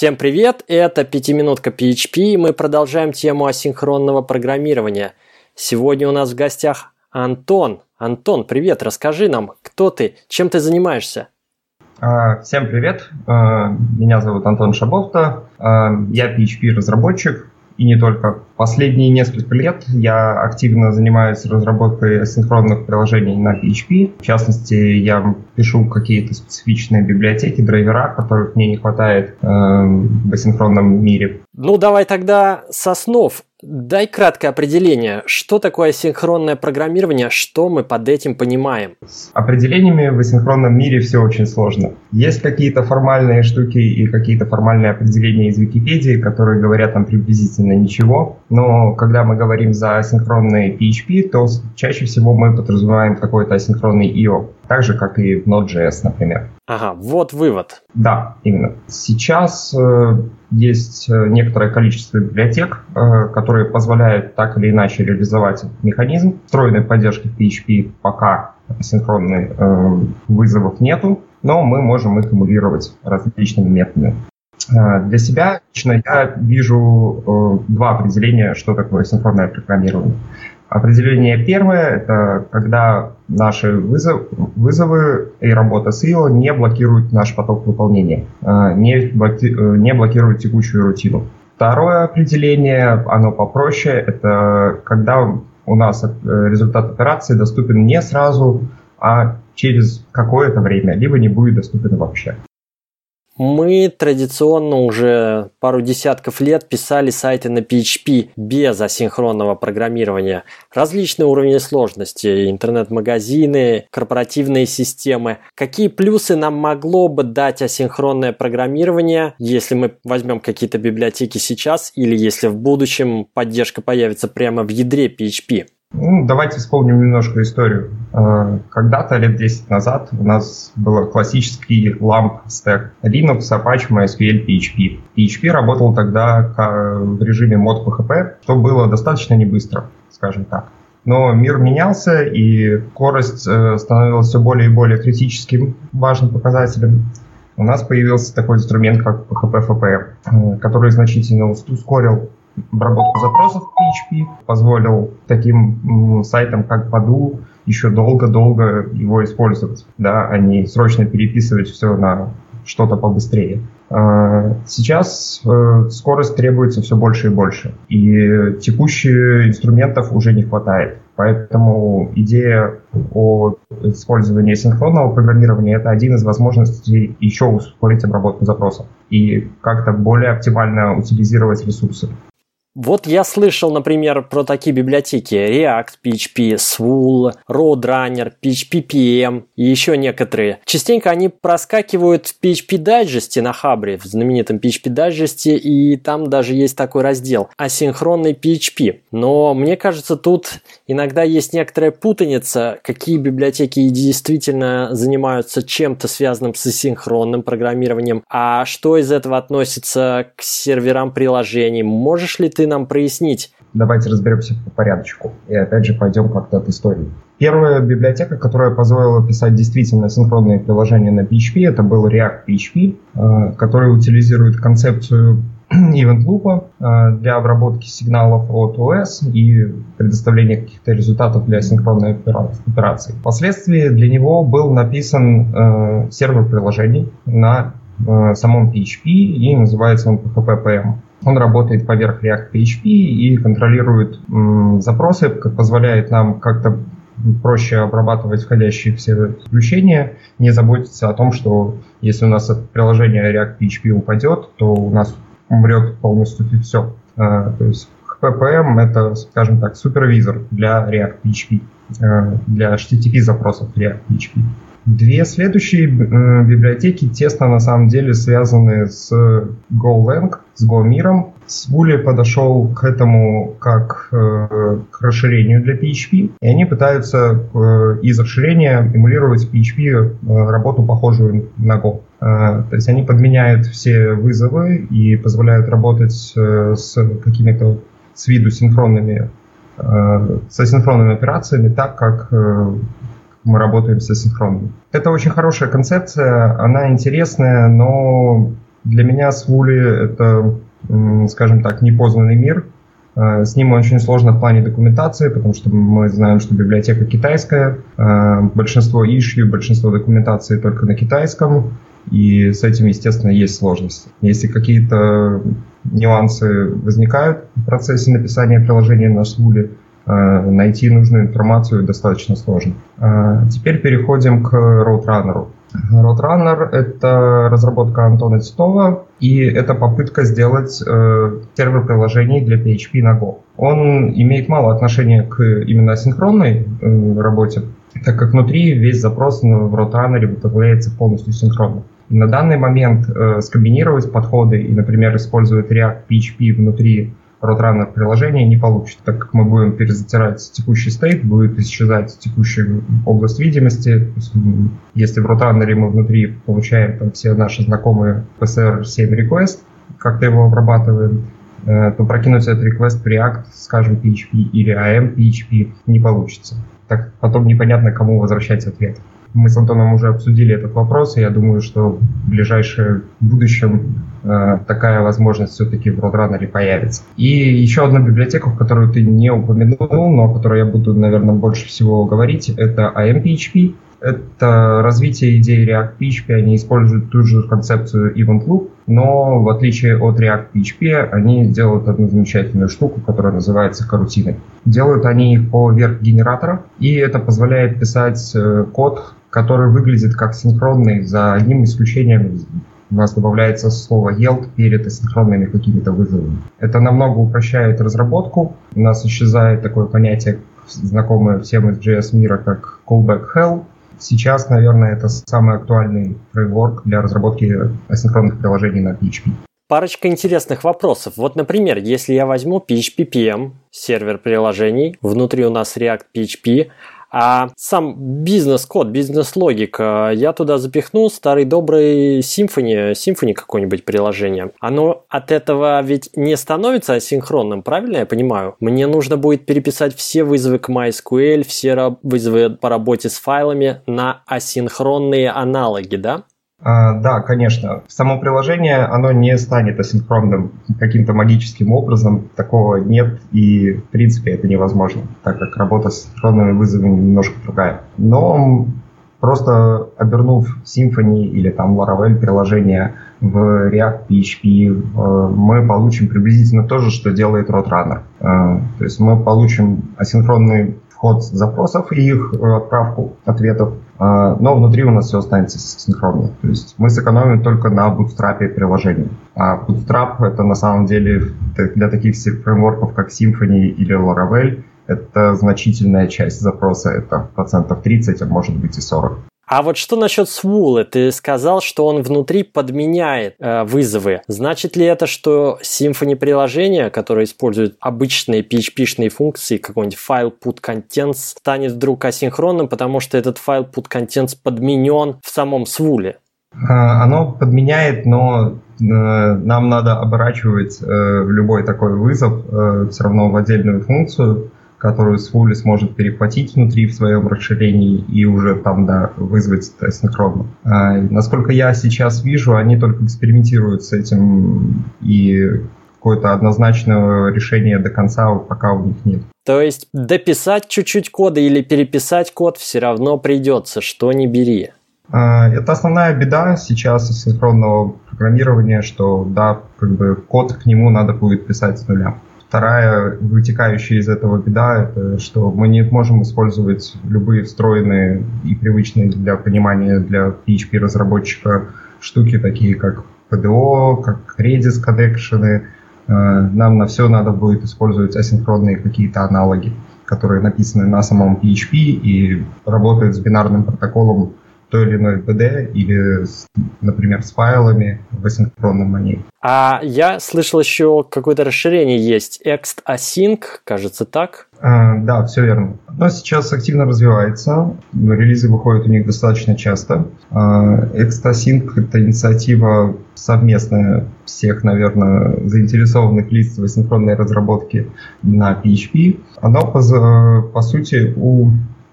Всем привет, это «Пятиминутка PHP» и мы продолжаем тему асинхронного программирования. Сегодня у нас в гостях Антон. Антон, привет, расскажи нам, кто ты, чем ты занимаешься? А, всем привет, а, меня зовут Антон Шабовта, а, я PHP-разработчик, и не только. Последние несколько лет я активно занимаюсь разработкой асинхронных приложений на PHP. В частности, я пишу какие-то специфичные библиотеки, драйвера, которых мне не хватает э, в асинхронном мире. Ну, давай тогда с основ. Дай краткое определение, что такое асинхронное программирование, что мы под этим понимаем? С определениями в асинхронном мире все очень сложно. Есть какие-то формальные штуки и какие-то формальные определения из Википедии, которые говорят нам приблизительно ничего, но когда мы говорим за асинхронный PHP, то чаще всего мы подразумеваем какой-то асинхронный IO, так же, как и в Node.js, например. Ага, вот вывод. Да, именно. Сейчас э, есть э, некоторое количество библиотек, э, которые позволяют так или иначе реализовать механизм. Встроенной поддержки PHP пока асинхронных э, вызовов нету, но мы можем их эмулировать различными методами. Э, для себя лично я вижу э, два определения, что такое синхронное программирование. Определение первое – это когда наши вызов, вызовы и работа с IO не блокируют наш поток выполнения, э, не, блоки, не блокируют текущую рутину. Второе определение, оно попроще, это когда у нас результат операции доступен не сразу, а через какое-то время, либо не будет доступен вообще. Мы традиционно уже пару десятков лет писали сайты на PHP без асинхронного программирования. Различные уровни сложности, интернет-магазины, корпоративные системы. Какие плюсы нам могло бы дать асинхронное программирование, если мы возьмем какие-то библиотеки сейчас или если в будущем поддержка появится прямо в ядре PHP? Ну, давайте вспомним немножко историю. Э, когда-то, лет 10 назад, у нас был классический LAMP стек Linux, Apache, MySQL, PHP. PHP работал тогда в режиме мод PHP, что было достаточно не быстро, скажем так. Но мир менялся, и скорость э, становилась все более и более критическим важным показателем. У нас появился такой инструмент, как PHP FPM, э, который значительно ускорил обработку запросов PHP, позволил таким сайтам, как Badu, еще долго-долго его использовать, да, а не срочно переписывать все на что-то побыстрее. А, сейчас э, скорость требуется все больше и больше, и текущих инструментов уже не хватает. Поэтому идея о использовании синхронного программирования – это один из возможностей еще ускорить обработку запросов и как-то более оптимально утилизировать ресурсы. Вот я слышал, например, про такие библиотеки React, PHP, Swul, Roadrunner, PHP PM и еще некоторые. Частенько они проскакивают в PHP дайджесте на Хабре, в знаменитом PHP дайджесте, и там даже есть такой раздел асинхронный PHP. Но мне кажется, тут иногда есть некоторая путаница, какие библиотеки действительно занимаются чем-то связанным с асинхронным программированием, а что из этого относится к серверам приложений. Можешь ли ты ты нам прояснить? Давайте разберемся по порядочку. И опять же пойдем как-то от истории. Первая библиотека, которая позволила писать действительно синхронные приложения на PHP, это был React PHP, э, который утилизирует концепцию event loop э, для обработки сигналов от OS и предоставления каких-то результатов для синхронной операции. Впоследствии для него был написан э, сервер приложений на самом PHP и называется он PHP-PM. Он работает поверх React PHP и контролирует м, запросы, позволяет нам как-то проще обрабатывать входящие все включения, не заботиться о том, что если у нас приложение React PHP упадет, то у нас умрет полностью все. А, то есть PPM это, скажем так, супервизор для React PHP, а, для HTTP запросов React PHP. Две следующие э, библиотеки тесно на самом деле связаны с GoLang, с GoMirом. Свули подошел к этому как э, к расширению для PHP, и они пытаются э, из расширения эмулировать PHP э, работу, похожую на Go. Э, то есть они подменяют все вызовы и позволяют работать э, с какими-то с виду синхронными э, с асинхронными операциями так, как э, мы работаем со синхронным. Это очень хорошая концепция, она интересная, но Для меня Свули — это, скажем так, непознанный мир. Э, с ним очень сложно в плане документации, потому что мы знаем, что библиотека китайская, э, большинство ишью, большинство документации только на китайском, и с этим, естественно, есть сложности. Если какие-то нюансы возникают в процессе написания приложения на Свуле, найти нужную информацию достаточно сложно. Теперь переходим к Roadrunner. Roadrunner — это разработка Антона Титова, и это попытка сделать э, сервер приложений для PHP на Go. Он имеет мало отношения к именно синхронной э, работе, так как внутри весь запрос в Roadrunner выставляется полностью синхронно. на данный момент э, скомбинировать подходы и, например, использовать React PHP внутри Roadrunner приложение не получится, так как мы будем перезатирать текущий стейт, будет исчезать текущая область видимости. Если в Roadrunner мы внутри получаем там, все наши знакомые PCR7 request, как-то его обрабатываем, э, то прокинуть этот request в React, скажем, PHP или AM PHP не получится. Так потом непонятно, кому возвращать ответ. Мы с Антоном уже обсудили этот вопрос, и я думаю, что в ближайшем будущем такая возможность все-таки в Roadrunner появится. И еще одна библиотека, которую ты не упомянул, но о которой я буду, наверное, больше всего говорить, это AMPHP. Это развитие идеи React PHP, они используют ту же концепцию Event Loop, но в отличие от React PHP, они делают одну замечательную штуку, которая называется карутиной. Делают они их по верх генератора, и это позволяет писать э, код который выглядит как синхронный, за одним исключением у нас добавляется слово yield перед асинхронными какими-то вызовами. Это намного упрощает разработку. У нас исчезает такое понятие, знакомое всем из JS мира, как callback hell. Сейчас, наверное, это самый актуальный фреймворк для разработки асинхронных приложений на PHP. Парочка интересных вопросов. Вот, например, если я возьму PHP PM, сервер приложений, внутри у нас React PHP, а сам бизнес-код, бизнес-логика, я туда запихну старый добрый Symfony, Symfony какое-нибудь приложение. Оно от этого ведь не становится асинхронным, правильно я понимаю? Мне нужно будет переписать все вызовы к MySQL, все вызовы по работе с файлами на асинхронные аналоги, да? А, да, конечно. Само приложение, оно не станет асинхронным каким-то магическим образом. Такого нет, и в принципе это невозможно, так как работа с синхронными вызовами немножко другая. Но просто обернув Symfony или там Laravel приложение в React PHP, мы получим приблизительно то же, что делает Roadrunner. А, то есть мы получим асинхронный вход запросов и их э, отправку ответов, а, но внутри у нас все останется синхронно. То есть мы сэкономим только на бутстрапе приложения. А Bootstrap это на самом деле для таких фреймворков, как Symfony или Laravel, это значительная часть запроса, это процентов 30, а может быть и 40. А вот что насчет Swoola? Ты сказал, что он внутри подменяет э, вызовы. Значит ли это, что Symfony приложение, которое использует обычные PHP-шные функции, какой-нибудь файл put contents, станет вдруг асинхронным, потому что этот файл put contents подменен в самом Swoola? А, оно подменяет, но э, нам надо оборачивать э, любой такой вызов э, все равно в отдельную функцию которую Свули сможет перехватить внутри в своем расширении и уже там, да, вызвать синхронно. А, насколько я сейчас вижу, они только экспериментируют с этим и какое-то однозначного решения до конца пока у них нет. То есть дописать чуть-чуть кода или переписать код все равно придется, что не бери. А, это основная беда сейчас синхронного программирования, что да, как бы код к нему надо будет писать с нуля. Вторая вытекающая из этого беда, это что мы не можем использовать любые встроенные и привычные для понимания для PHP-разработчика штуки, такие как PDO, как Redis connection. Э, нам на все надо будет использовать асинхронные какие-то аналоги, которые написаны на самом PHP и работают с бинарным протоколом той или иной PD или, например, с файлами в асинхронном манере. А я слышал еще какое-то расширение есть. Ext Async, кажется, так? А, да, все верно. Но сейчас активно развивается. Релизы выходят у них достаточно часто. А, Ext Async — это инициатива совместная всех, наверное, заинтересованных лиц в асинхронной разработке на PHP. Она, по, по сути, у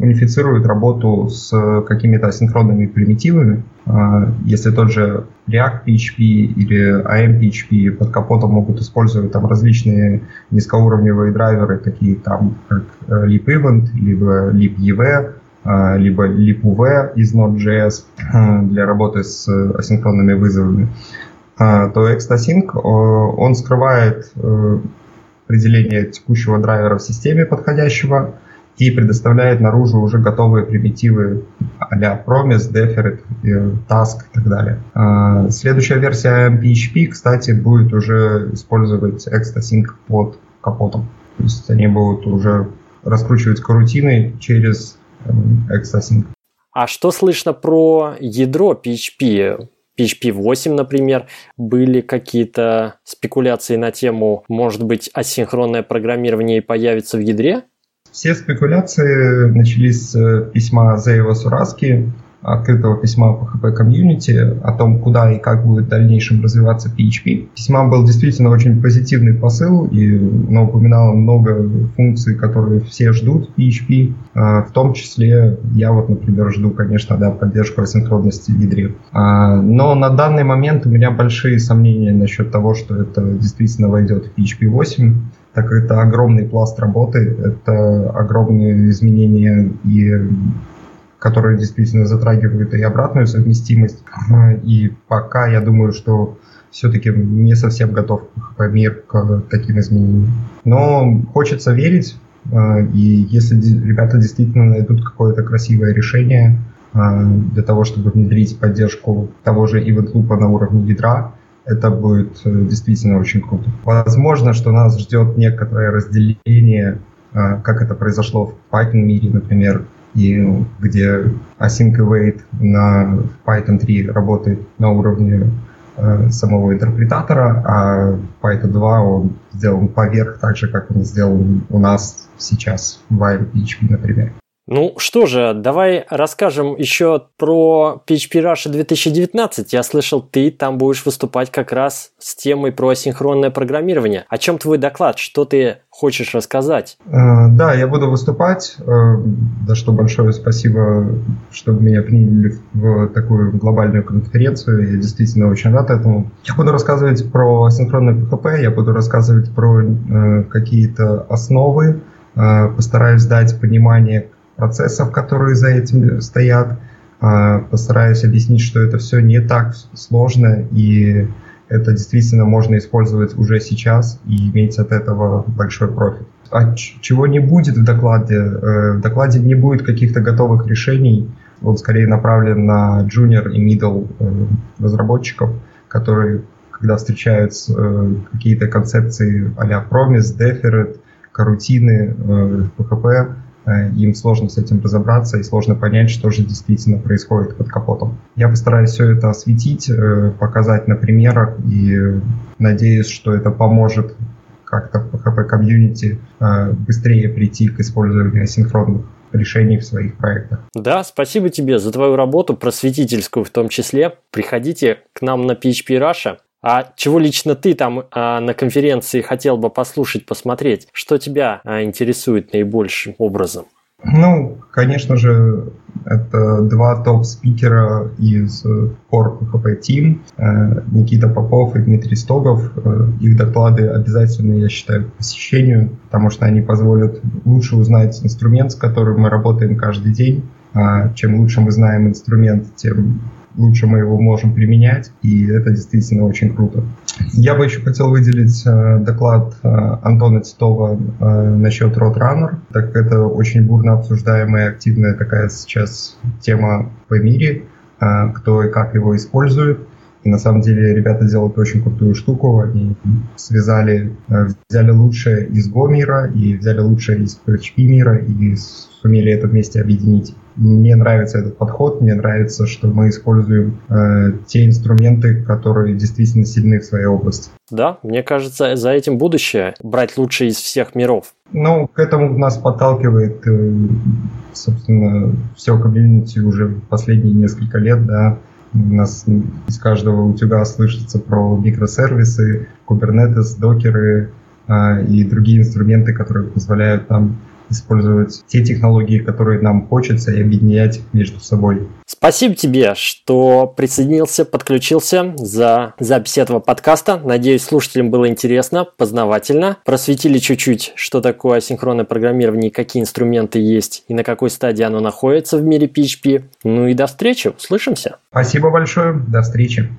унифицирует работу с какими-то асинхронными примитивами. А, если тот же React PHP или AM PHP под капотом могут использовать там различные низкоуровневые драйверы, такие там как э, LeapEvent, либо LeapEV, а, либо LeapUV из Node.js э, для работы с асинхронными вызовами, а, то ExtaSync, он скрывает э, определение текущего драйвера в системе подходящего, и предоставляет наружу уже готовые примитивы а-ля Promise, Deferred, Task и так далее. А, следующая версия PHP, кстати, будет уже использовать ExtaSync под капотом. То есть они будут уже раскручивать карутины через ExtaSync. А что слышно про ядро PHP? PHP 8, например, были какие-то спекуляции на тему, может быть, асинхронное программирование появится в ядре? Все спекуляции начались с э, письма Зеева Сураски, открытого письма PHP комьюнити о том, куда и как будет в дальнейшем развиваться PHP. Письма был действительно очень позитивный посыл, и оно упоминало много функций, которые все ждут в PHP. А, в том числе я вот, например, жду, конечно, да, поддержку асинхронности в ядре. А, но на данный момент у меня большие сомнения насчет того, что это действительно войдет в PHP 8 так как это огромный пласт работы, это огромные изменения и которые действительно затрагивают и обратную совместимость. И пока я думаю, что все-таки не совсем готов мир к таким изменениям. Но хочется верить, э, и если ребята действительно найдут какое-то красивое решение э, для того, чтобы внедрить поддержку того же event loop на уровне ядра, это будет э, действительно очень круто. Возможно, что нас ждет некоторое разделение, как это произошло в Python мире, например, и где async await на Python 3 работает на уровне э, самого интерпретатора, а Python 2 он сделан поверх, так же, как он сделан у нас сейчас в PHP, например. Ну что же, давай расскажем еще про PHP Russia 2019. Я слышал, ты там будешь выступать как раз с темой про асинхронное программирование. О чем твой доклад? Что ты хочешь рассказать? Э, да, я буду выступать. Э, за что большое спасибо, что меня приняли в такую глобальную конференцию. Я действительно очень рад этому. Я буду рассказывать про асинхронное PHP, я буду рассказывать про э, какие-то основы, постараюсь дать понимание, процессов, которые за этим стоят. А, постараюсь объяснить, что это все не так сложно, и это действительно можно использовать уже сейчас и иметь от этого большой профит. А чего не будет в докладе? Э, в докладе не будет каких-то готовых решений. Он скорее направлен на junior и middle э, разработчиков, которые, когда встречаются э, какие-то концепции а-ля Promise, Deferred, карутины, PHP, им сложно с этим разобраться и сложно понять, что же действительно происходит под капотом. Я постараюсь все это осветить, э, показать на примерах и надеюсь, что это поможет как-то в PHP комьюнити э, быстрее прийти к использованию асинхронных решений в своих проектах. Да, спасибо тебе за твою работу, просветительскую в том числе. Приходите к нам на PHP Russia. А чего лично ты там а, на конференции хотел бы послушать, посмотреть? Что тебя а, интересует наибольшим образом? Ну, конечно же, это два топ-спикера из Core PHP Team, э, Никита Попов и Дмитрий Стогов. Э, их доклады обязательно, я считаю, к посещению, потому что они позволят лучше узнать инструмент, с которым мы работаем каждый день. А чем лучше мы знаем инструмент, тем лучше мы его можем применять, и это действительно очень круто. Я бы еще хотел выделить э, доклад э, Антона Титова э, насчет Roadrunner, так как это очень бурно обсуждаемая активная такая сейчас тема по мире, кто и как его использует. И на самом деле ребята делают очень крутую штуку. Они связали, э, взяли лучшее из Go мира и взяли лучшее из PHP мира и сумели это вместе объединить. Мне нравится этот подход, мне нравится, что мы используем э, те инструменты, которые действительно сильны в своей области. Да, мне кажется, за этим будущее брать лучшее из всех миров. Ну, к этому нас подталкивает, э, собственно, все комьюнити уже последние несколько лет, да, у нас из каждого утюга слышится про микросервисы, Kubernetes, докеры э, и другие инструменты, которые позволяют нам использовать те технологии, которые нам хочется, и объединять между собой. Спасибо тебе, что присоединился, подключился за запись этого подкаста. Надеюсь, слушателям было интересно, познавательно. Просветили чуть-чуть, что такое асинхронное программирование, какие инструменты есть и на какой стадии оно находится в мире PHP. Ну и до встречи, услышимся. Спасибо большое, до встречи.